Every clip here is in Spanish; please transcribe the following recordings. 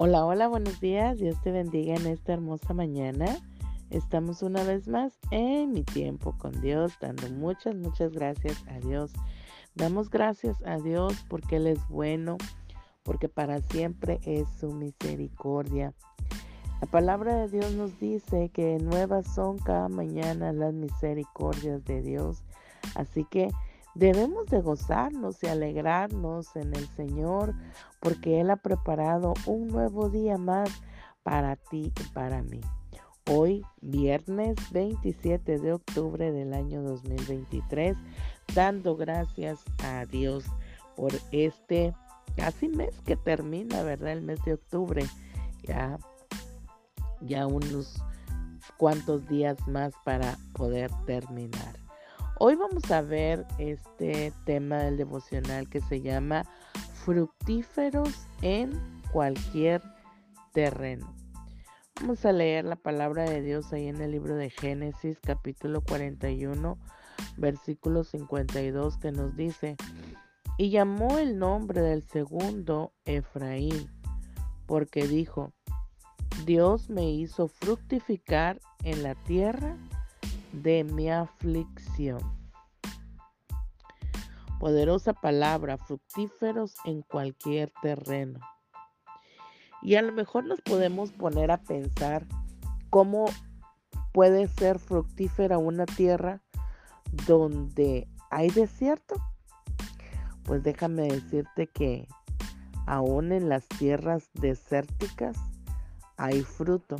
Hola, hola, buenos días. Dios te bendiga en esta hermosa mañana. Estamos una vez más en mi tiempo con Dios, dando muchas, muchas gracias a Dios. Damos gracias a Dios porque Él es bueno, porque para siempre es su misericordia. La palabra de Dios nos dice que nuevas son cada mañana las misericordias de Dios. Así que Debemos de gozarnos y alegrarnos en el Señor porque Él ha preparado un nuevo día más para ti y para mí. Hoy, viernes 27 de octubre del año 2023, dando gracias a Dios por este casi mes que termina, ¿verdad? El mes de octubre. Ya, ya unos cuantos días más para poder terminar. Hoy vamos a ver este tema del devocional que se llama fructíferos en cualquier terreno. Vamos a leer la palabra de Dios ahí en el libro de Génesis capítulo 41 versículo 52 que nos dice, y llamó el nombre del segundo Efraín, porque dijo, Dios me hizo fructificar en la tierra de mi aflicción. Poderosa palabra, fructíferos en cualquier terreno. Y a lo mejor nos podemos poner a pensar cómo puede ser fructífera una tierra donde hay desierto. Pues déjame decirte que aún en las tierras desérticas hay fruto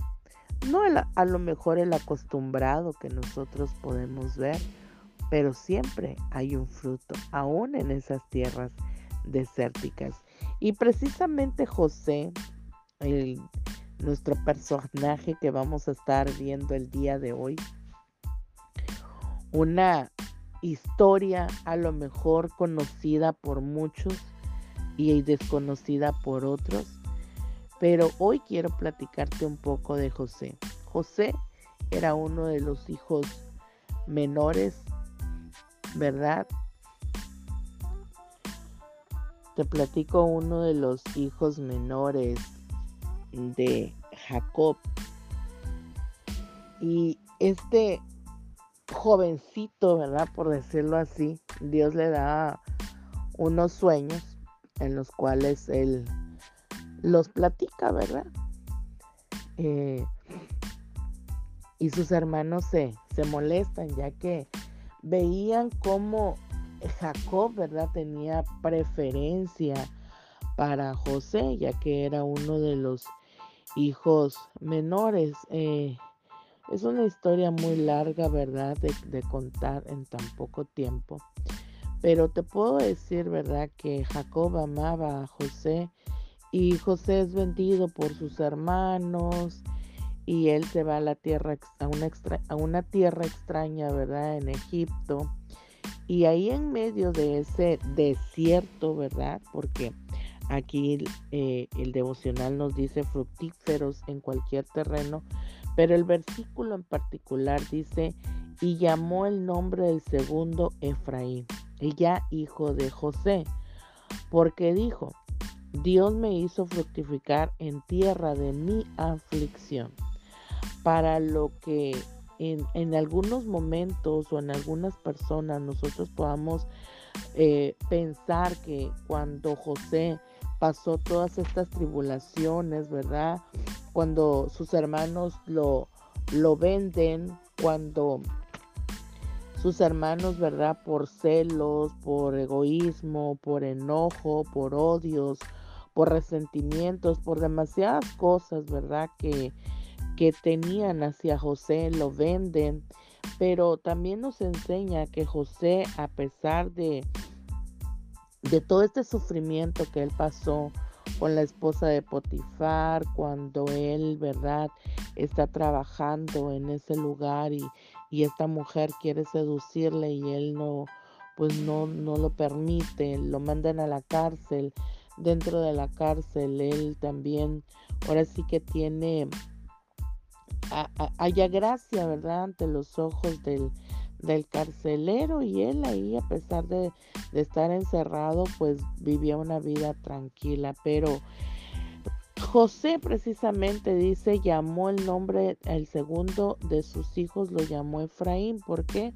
no a lo mejor el acostumbrado que nosotros podemos ver, pero siempre hay un fruto, aún en esas tierras desérticas. Y precisamente José, nuestro personaje que vamos a estar viendo el día de hoy, una historia a lo mejor conocida por muchos y desconocida por otros, pero hoy quiero platicarte un poco de José. José era uno de los hijos menores, ¿verdad? Te platico uno de los hijos menores de Jacob. Y este jovencito, ¿verdad? Por decirlo así, Dios le da unos sueños en los cuales él los platica, ¿verdad? Eh, y sus hermanos se, se molestan ya que veían cómo Jacob, ¿verdad? Tenía preferencia para José, ya que era uno de los hijos menores. Eh, es una historia muy larga, ¿verdad? De, de, contar en tan poco tiempo. Pero te puedo decir, ¿verdad? Que Jacob amaba a José y José es vendido por sus hermanos y él se va a la tierra a una, tierra extraña, ¿verdad? En Egipto. Y ahí en medio de ese desierto, ¿verdad? Porque aquí eh, el devocional nos dice fructíferos en cualquier terreno, pero el versículo en particular dice, y llamó el nombre del segundo Efraín, ya hijo de José, porque dijo, Dios me hizo fructificar en tierra de mi aflicción, para lo que en, algunos momentos o en algunas personas nosotros podamos eh, pensar que cuando José pasó todas estas tribulaciones, ¿verdad? Cuando sus hermanos lo, lo venden, cuando sus hermanos, ¿verdad? Por celos, por egoísmo, por enojo, por odios, por resentimientos, por demasiadas cosas, ¿verdad? Que, que tenían hacia José, lo venden, pero también nos enseña que José, a pesar de, de todo este sufrimiento que él pasó con la esposa de Potifar, cuando él, ¿verdad?, está trabajando en ese lugar y, y esta mujer quiere seducirle y él no, pues no, no lo permite, lo mandan a la cárcel, dentro de la cárcel. Él también, ahora sí que tiene, haya gracia, ¿verdad? Ante los ojos del, del carcelero y él ahí, a pesar de, de estar encerrado, pues vivía una vida tranquila. Pero José precisamente dice, llamó el nombre, el segundo de sus hijos lo llamó Efraín. ¿Por qué?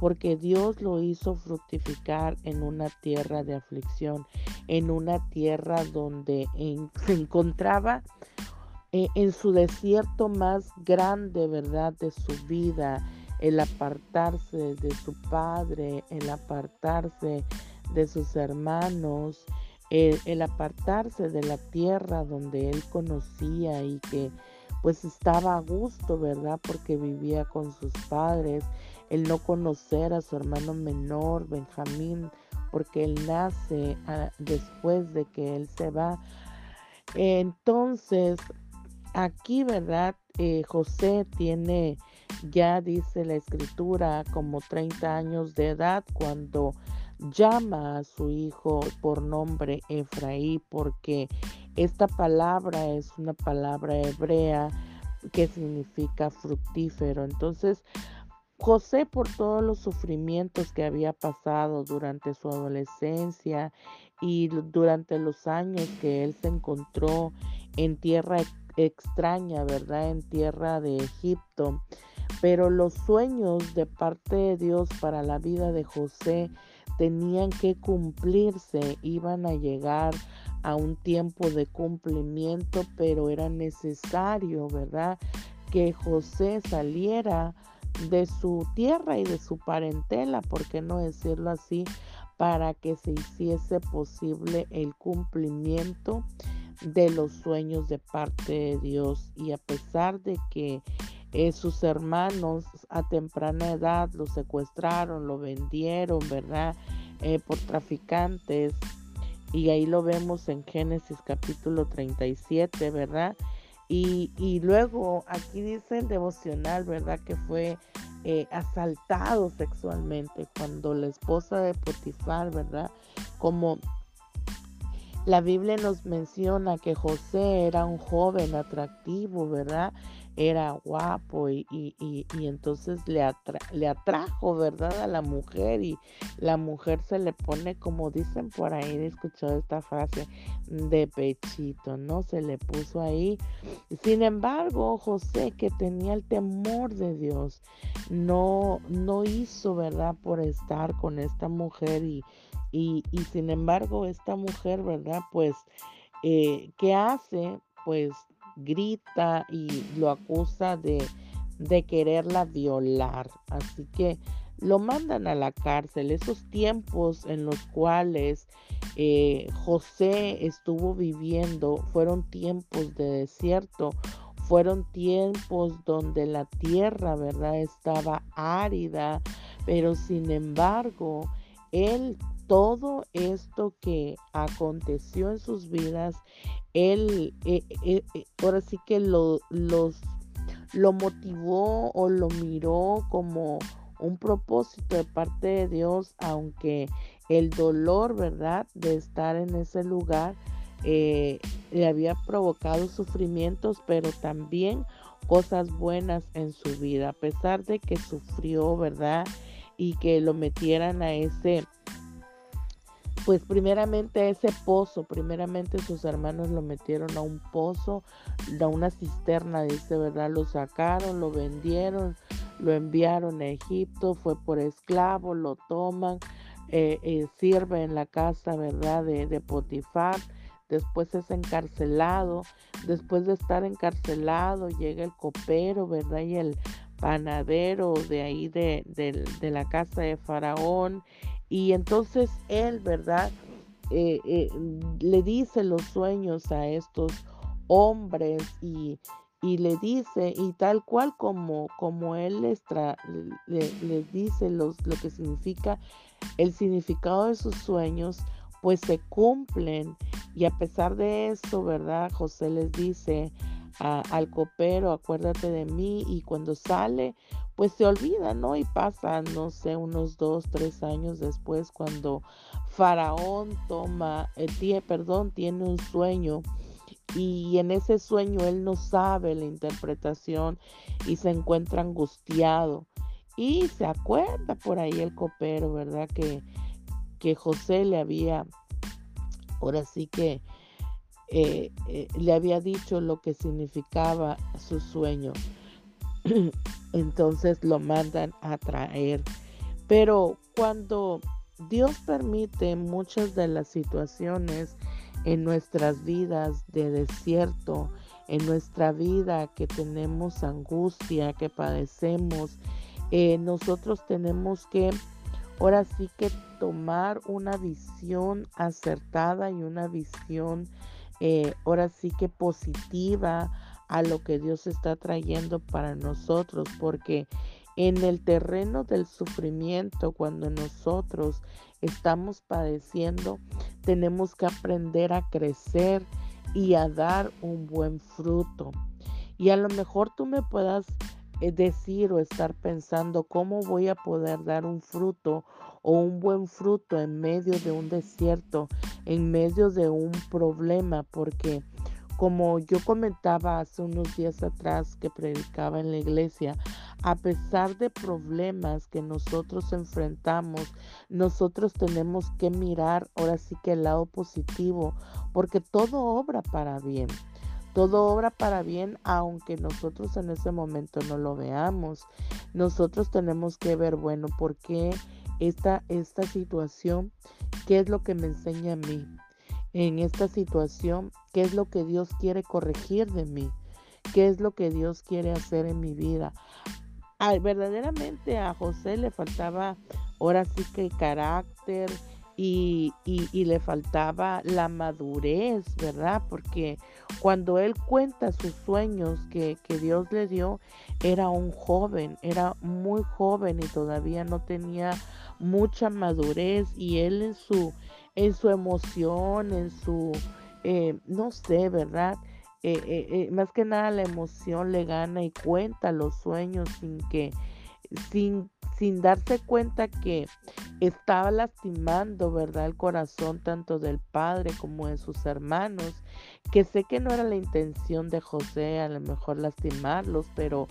Porque Dios lo hizo fructificar en una tierra de aflicción, en una tierra donde se encontraba eh, en su desierto más grande, ¿verdad? De su vida, el apartarse de su padre, el apartarse de sus hermanos, el, apartarse de la tierra donde él conocía y que pues estaba a gusto, ¿verdad? Porque vivía con sus padres, el no conocer a su hermano menor, Benjamín, porque él nace ah, después de que él se va. Entonces, aquí, ¿verdad? Eh, José tiene, ya dice la escritura, como 30 años de edad cuando llama a su hijo por nombre Efraí porque esta palabra es una palabra hebrea que significa fructífero. Entonces, José por todos los sufrimientos que había pasado durante su adolescencia y durante los años que él se encontró en tierra extraña, ¿verdad? En tierra de Egipto. Pero los sueños de parte de Dios para la vida de José tenían que cumplirse, iban a llegar a un tiempo de cumplimiento, pero era necesario, ¿verdad? Que José saliera de su tierra y de su parentela, ¿por qué no decirlo así? Para que se hiciese posible el cumplimiento de los sueños de parte de Dios. Y a pesar de que eh, sus hermanos a temprana edad lo secuestraron, lo vendieron, ¿verdad? Eh, por traficantes. Y ahí lo vemos en Génesis capítulo 37, ¿verdad? Y, luego aquí dice el devocional, ¿verdad? Que fue eh, asaltado sexualmente cuando la esposa de Potifar, ¿verdad? Como la Biblia nos menciona que José era un joven atractivo, ¿verdad? Era guapo y, y, y, entonces le, le atrajo, ¿verdad? A la mujer y la mujer se le pone, como dicen por ahí, he escuchado esta frase, de pechito, ¿no? Se le puso ahí. Sin embargo, José, que tenía el temor de Dios, no, no hizo, ¿verdad? Por estar con esta mujer y, y, y sin embargo, esta mujer, ¿verdad? Pues, eh, ¿qué hace? Pues grita y lo acusa de, de quererla violar. Así que lo mandan a la cárcel. Esos tiempos en los cuales eh, José estuvo viviendo fueron tiempos de desierto, fueron tiempos donde la tierra, ¿verdad?, estaba árida, pero sin embargo, él todo esto que aconteció en sus vidas, él, eh, eh, eh, ahora sí que lo, los, lo motivó o lo miró como un propósito de parte de Dios, aunque el dolor, ¿verdad?, de estar en ese lugar le había provocado sufrimientos, pero también cosas buenas en su vida, a pesar de que sufrió, ¿verdad? Y que lo metieran a ese pues primeramente ese pozo, primeramente sus hermanos lo metieron a un pozo, a una cisterna, dice, ¿verdad? Lo sacaron, lo vendieron, lo enviaron a Egipto, fue por esclavo, lo toman, eh, eh, sirve en la casa, ¿verdad? De, de Potifar, después es encarcelado, después de estar encarcelado llega el copero, ¿verdad? Y el panadero de ahí de, de la casa de Faraón y entonces él, ¿verdad? Eh, eh, le dice los sueños a estos hombres y, le dice, y tal cual como, como él les, les dice los, lo que significa el significado de sus sueños, pues se cumplen. Y a pesar de eso, ¿verdad? José les dice al copero, acuérdate de mí, y cuando sale, pues se olvida, ¿no? Y pasa, no sé, unos dos, tres años después, cuando Faraón toma, eh, perdón, tiene un sueño y en ese sueño él no sabe la interpretación y se encuentra angustiado. Y se acuerda por ahí el copero, ¿verdad? Que, que José le había, ahora sí que eh, eh, le había dicho lo que significaba su sueño. Entonces lo mandan a traer. Pero cuando Dios permite muchas de las situaciones en nuestras vidas de desierto, en nuestra vida que tenemos angustia, que padecemos, eh, nosotros tenemos que ahora sí que tomar una visión acertada y una visión eh, ahora sí que positiva a lo que Dios está trayendo para nosotros, porque en el terreno del sufrimiento, cuando nosotros estamos padeciendo, tenemos que aprender a crecer y a dar un buen fruto. Y a lo mejor tú me puedas eh, decir o estar pensando cómo voy a poder dar un fruto o un buen fruto en medio de un desierto, en medio de un problema, porque como yo comentaba hace unos días atrás que predicaba en la iglesia, a pesar de problemas que nosotros enfrentamos, nosotros tenemos que mirar ahora sí que el lado positivo, porque todo obra para bien. Todo obra para bien, aunque nosotros en ese momento no lo veamos. Nosotros tenemos que ver, bueno, ¿por qué esta, esta situación? ¿Qué es lo que me enseña a mí? En esta situación, ¿qué es lo que Dios quiere corregir de mí? ¿Qué es lo que Dios quiere hacer en mi vida? verdaderamente a José le faltaba ahora sí que carácter, y, le faltaba la madurez, ¿verdad? Porque cuando él cuenta sus sueños que, que, Dios le dio, era un joven, era muy joven y todavía no tenía mucha madurez y él en su, en su emoción, en su, eh, no sé, ¿verdad? Eh, eh, más que nada la emoción le gana y cuenta los sueños sin que, sin sin darse cuenta que estaba lastimando, ¿verdad? El corazón tanto del padre como de sus hermanos, que sé que no era la intención de José a lo mejor lastimarlos, pero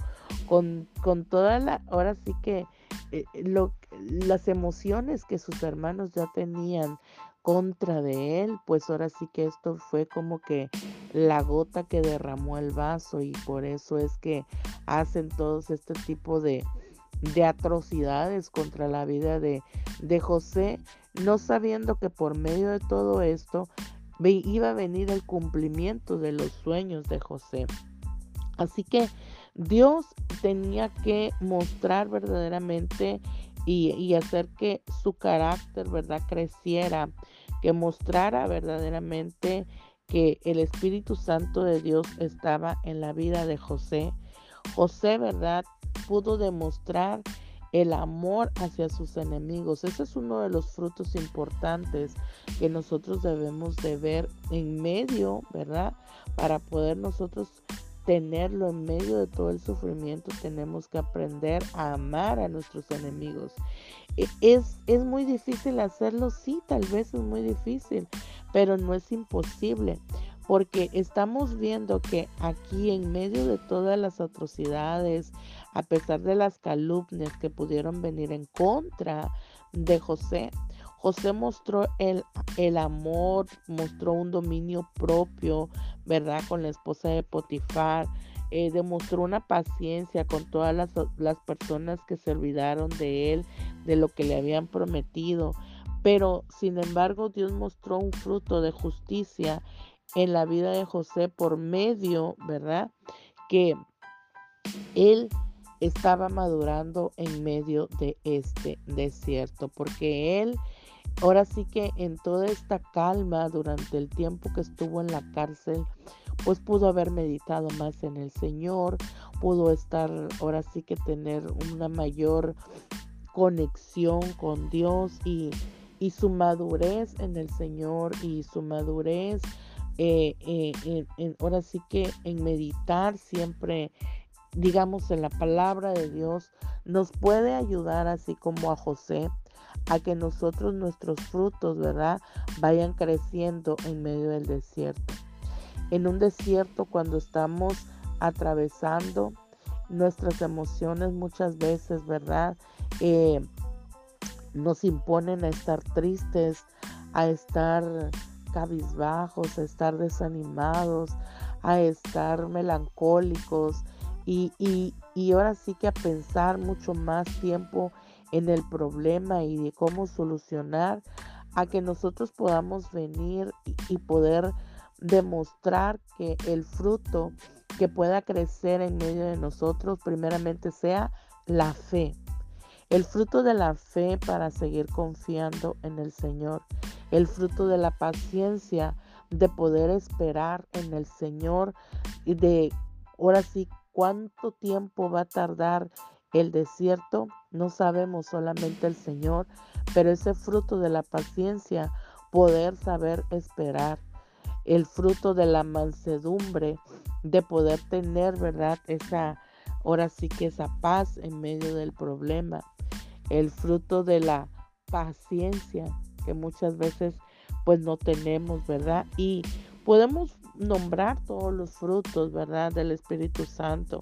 con, con toda la, ahora sí que eh, lo, las emociones que sus hermanos ya tenían contra de él, pues ahora sí que esto fue como que la gota que derramó el vaso y por eso es que hacen todos este tipo de, de atrocidades contra la vida de, de José, no sabiendo que por medio de todo esto iba a venir el cumplimiento de los sueños de José. Así que Dios tenía que mostrar verdaderamente y, hacer que su carácter, ¿verdad?, creciera, que mostrara verdaderamente que el Espíritu Santo de Dios estaba en la vida de José. José, ¿verdad?, pudo demostrar el amor hacia sus enemigos. Ese es uno de los frutos importantes que nosotros debemos de ver en medio, ¿verdad? Para poder nosotros tenerlo en medio de todo el sufrimiento, tenemos que aprender a amar a nuestros enemigos. E, es, es muy difícil hacerlo, sí, tal vez es muy difícil, pero no es imposible porque estamos viendo que aquí en medio de todas las atrocidades, a pesar de las calumnias que pudieron venir en contra de José, José mostró el, el, amor, mostró un dominio propio, ¿verdad? Con la esposa de Potifar, eh, demostró una paciencia con todas las, las personas que se olvidaron de él, de lo que le habían prometido. Pero, sin embargo, Dios mostró un fruto de justicia en la vida de José por medio, ¿verdad? Que él estaba madurando en medio de este desierto, porque él, ahora sí que en toda esta calma durante el tiempo que estuvo en la cárcel, pues pudo haber meditado más en el Señor, pudo estar, ahora sí que tener una mayor conexión con Dios y, y su madurez en el Señor y su madurez eh, eh, ahora sí que en meditar siempre, digamos, en la palabra de Dios, nos puede ayudar así como a José a que nosotros nuestros frutos, ¿verdad? Vayan creciendo en medio del desierto. En un desierto cuando estamos atravesando nuestras emociones muchas veces, ¿verdad? Eh, nos imponen a estar tristes, a estar cabizbajos, a estar desanimados, a estar melancólicos y, y, y ahora sí que a pensar mucho más tiempo en el problema y de cómo solucionar a que nosotros podamos venir y poder demostrar que el fruto que pueda crecer en medio de nosotros primeramente sea la fe. El fruto de la fe para seguir confiando en el Señor. El fruto de la paciencia de poder esperar en el Señor y de ahora sí cuánto tiempo va a tardar el desierto. No sabemos solamente el Señor, pero ese fruto de la paciencia, poder saber esperar el fruto de la mansedumbre, de poder tener, ¿verdad? Esa, ahora sí que esa paz en medio del problema, el fruto de la paciencia que muchas veces pues no tenemos, ¿verdad? Y podemos nombrar todos los frutos, ¿verdad? Del Espíritu Santo,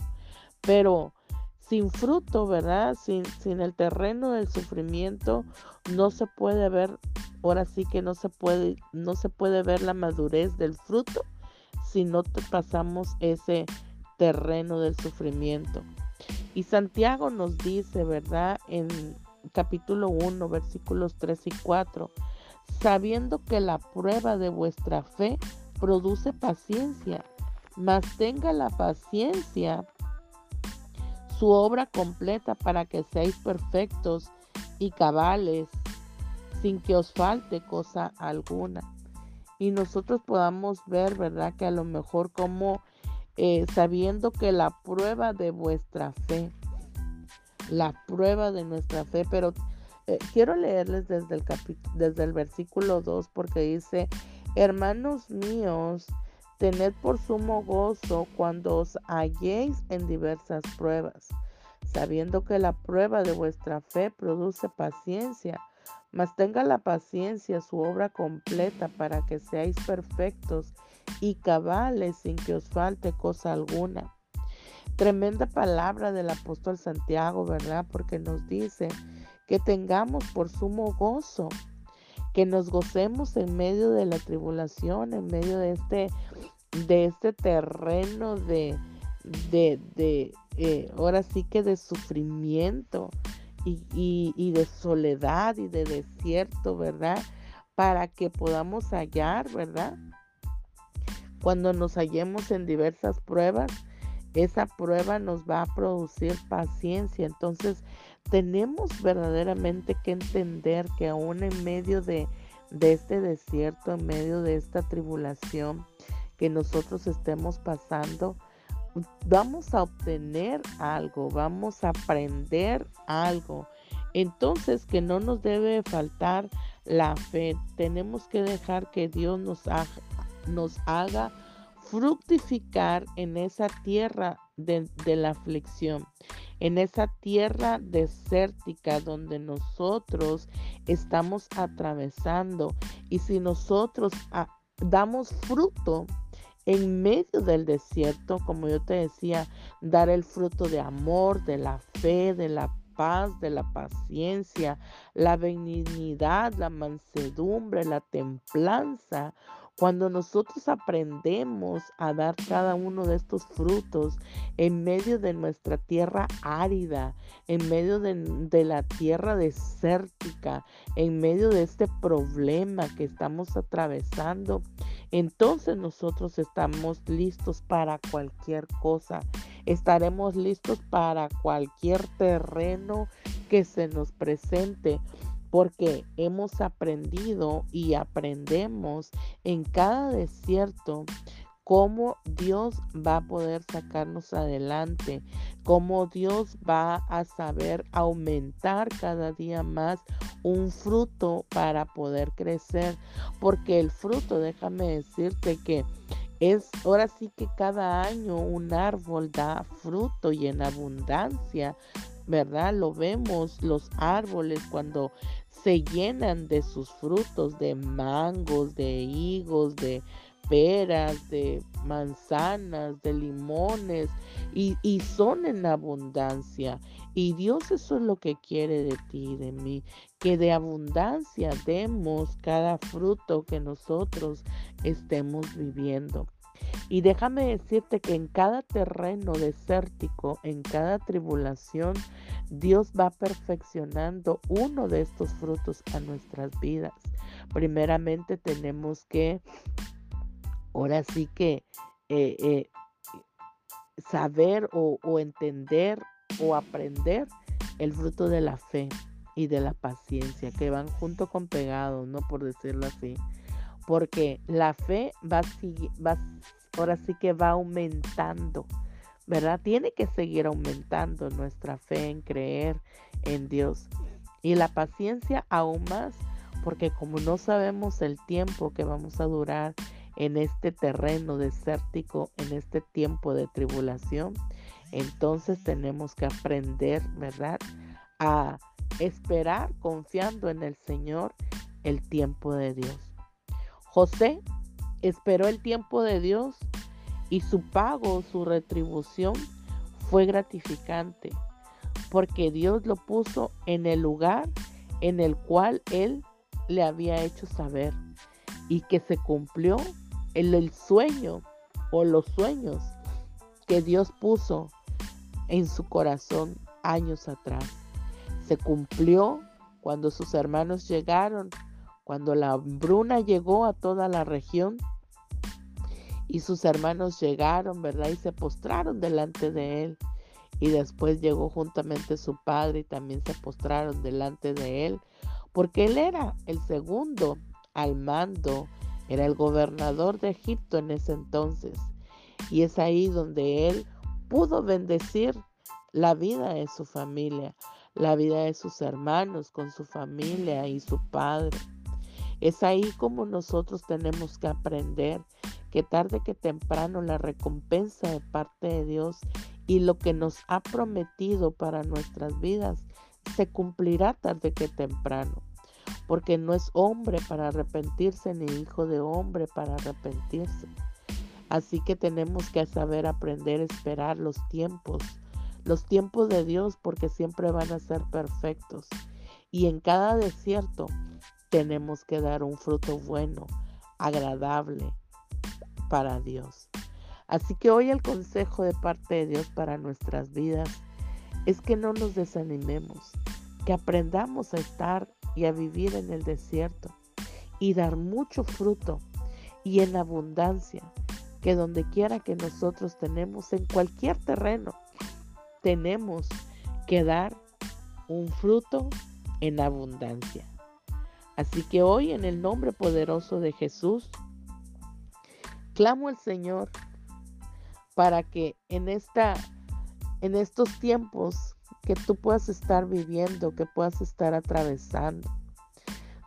pero sin fruto, ¿verdad? Sin, sin el terreno del sufrimiento, no se puede ver, ahora sí que no se puede, no se puede ver la madurez del fruto si no pasamos ese terreno del sufrimiento. Y Santiago nos dice, ¿verdad? En capítulo 1, versículos 3 y 4, sabiendo que la prueba de vuestra fe produce paciencia, mas tenga la paciencia su obra completa para que seáis perfectos y cabales, sin que os falte cosa alguna. Y nosotros podamos ver, ¿verdad? Que a lo mejor como eh, sabiendo que la prueba de vuestra fe, la prueba de nuestra fe, pero eh, quiero leerles desde el, desde el versículo 2 porque dice, hermanos míos, Tened por sumo gozo cuando os halléis en diversas pruebas, sabiendo que la prueba de vuestra fe produce paciencia, mas tenga la paciencia su obra completa para que seáis perfectos y cabales sin que os falte cosa alguna. Tremenda palabra del apóstol Santiago, ¿verdad? Porque nos dice que tengamos por sumo gozo, que nos gocemos en medio de la tribulación, en medio de este de este terreno de, de, de eh, ahora sí que de sufrimiento y, y, de soledad y de desierto, ¿verdad? Para que podamos hallar, ¿verdad? Cuando nos hallemos en diversas pruebas, esa prueba nos va a producir paciencia. Entonces, tenemos verdaderamente que entender que aún en medio de, de este desierto, en medio de esta tribulación, que nosotros estemos pasando, vamos a obtener algo, vamos a aprender algo. Entonces que no nos debe faltar la fe. Tenemos que dejar que Dios nos nos haga fructificar en esa tierra de, la aflicción, en esa tierra desértica donde nosotros estamos atravesando. Y si nosotros damos fruto, en medio del desierto, como yo te decía, dar el fruto de amor, de la fe, de la paz, de la paciencia, la benignidad, la mansedumbre, la templanza, cuando nosotros aprendemos a dar cada uno de estos frutos en medio de nuestra tierra árida, en medio de, la tierra desértica, en medio de este problema que estamos atravesando, entonces nosotros estamos listos para cualquier cosa. Estaremos listos para cualquier terreno que se nos presente porque hemos aprendido y aprendemos en cada desierto cómo Dios va a poder sacarnos adelante, cómo Dios va a saber aumentar cada día más un fruto para poder crecer, porque el fruto, déjame decirte que es ahora sí que cada año un árbol da fruto y en abundancia, ¿verdad? Lo vemos los árboles cuando se llenan de sus frutos, de mangos, de higos, de peras, de manzanas, de limones, y, y, son en abundancia. Y Dios eso es lo que quiere de ti y de mí, que de abundancia demos cada fruto que nosotros estemos viviendo. Y déjame decirte que en cada terreno desértico, en cada tribulación, Dios va perfeccionando uno de estos frutos a nuestras vidas. Primeramente tenemos que, ahora sí que, eh, eh, saber o, entender o aprender el fruto de la fe y de la paciencia, que van junto con pegados, ¿no? Por decirlo así. Porque la fe va, va, ahora sí que va aumentando, ¿verdad? Tiene que seguir aumentando nuestra fe en creer en Dios. Y la paciencia aún más, porque como no sabemos el tiempo que vamos a durar en este terreno desértico, en este tiempo de tribulación, entonces tenemos que aprender, ¿verdad? A esperar confiando en el Señor el tiempo de Dios. José esperó el tiempo de Dios y su pago, su retribución fue gratificante, porque Dios lo puso en el lugar en el cual él le había hecho saber y que se cumplió el, el sueño o los sueños que Dios puso en su corazón años atrás. Se cumplió cuando sus hermanos llegaron, cuando la hambruna llegó a toda la región y sus hermanos llegaron, ¿verdad? Y se postraron delante de él. Y después llegó juntamente su padre y también se postraron delante de él, porque él era el segundo al mando, era el gobernador de Egipto en ese entonces. Y es ahí donde él pudo bendecir la vida de su familia, la vida de sus hermanos con su familia y su padre. Es ahí como nosotros tenemos que aprender que tarde que temprano la recompensa de parte de Dios y lo que nos ha prometido para nuestras vidas se cumplirá tarde que temprano. Porque no es hombre para arrepentirse ni hijo de hombre para arrepentirse. Así que tenemos que saber aprender a esperar los tiempos, los tiempos de Dios porque siempre van a ser perfectos. Y en cada desierto tenemos que dar un fruto bueno, agradable, para Dios. Así que hoy el consejo de parte de Dios para nuestras vidas es que no nos desanimemos, que aprendamos a estar y a vivir en el desierto y dar mucho fruto y en abundancia, que donde quiera que nosotros tenemos, en cualquier terreno, tenemos que dar un fruto en abundancia. Así que hoy en el nombre poderoso de Jesús, clamo al Señor para que en esta en estos tiempos que tú puedas estar viviendo, que puedas estar atravesando,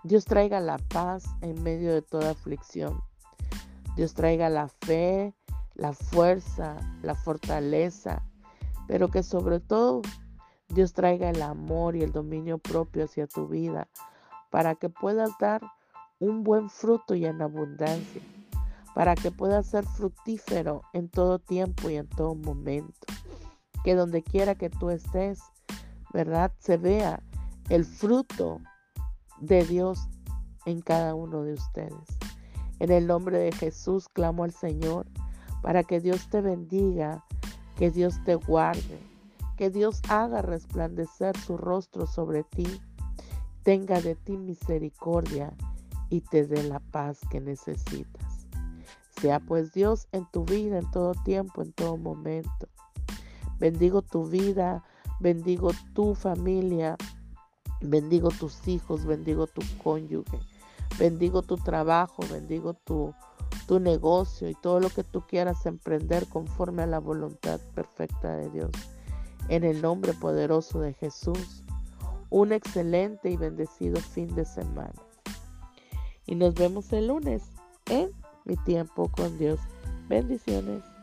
Dios traiga la paz en medio de toda aflicción. Dios traiga la fe, la fuerza, la fortaleza, pero que sobre todo Dios traiga el amor y el dominio propio hacia tu vida para que puedas dar un buen fruto y en abundancia para que pueda ser fructífero en todo tiempo y en todo momento. Que donde quiera que tú estés, ¿verdad? Se vea el fruto de Dios en cada uno de ustedes. En el nombre de Jesús clamo al Señor para que Dios te bendiga, que Dios te guarde, que Dios haga resplandecer su rostro sobre ti, tenga de ti misericordia y te dé la paz que necesitas. Sea pues Dios en tu vida, en todo tiempo, en todo momento. Bendigo tu vida, bendigo tu familia, bendigo tus hijos, bendigo tu cónyuge, bendigo tu trabajo, bendigo tu, tu negocio y todo lo que tú quieras emprender conforme a la voluntad perfecta de Dios. En el nombre poderoso de Jesús, un excelente y bendecido fin de semana. Y nos vemos el lunes en mi tiempo con Dios. Bendiciones.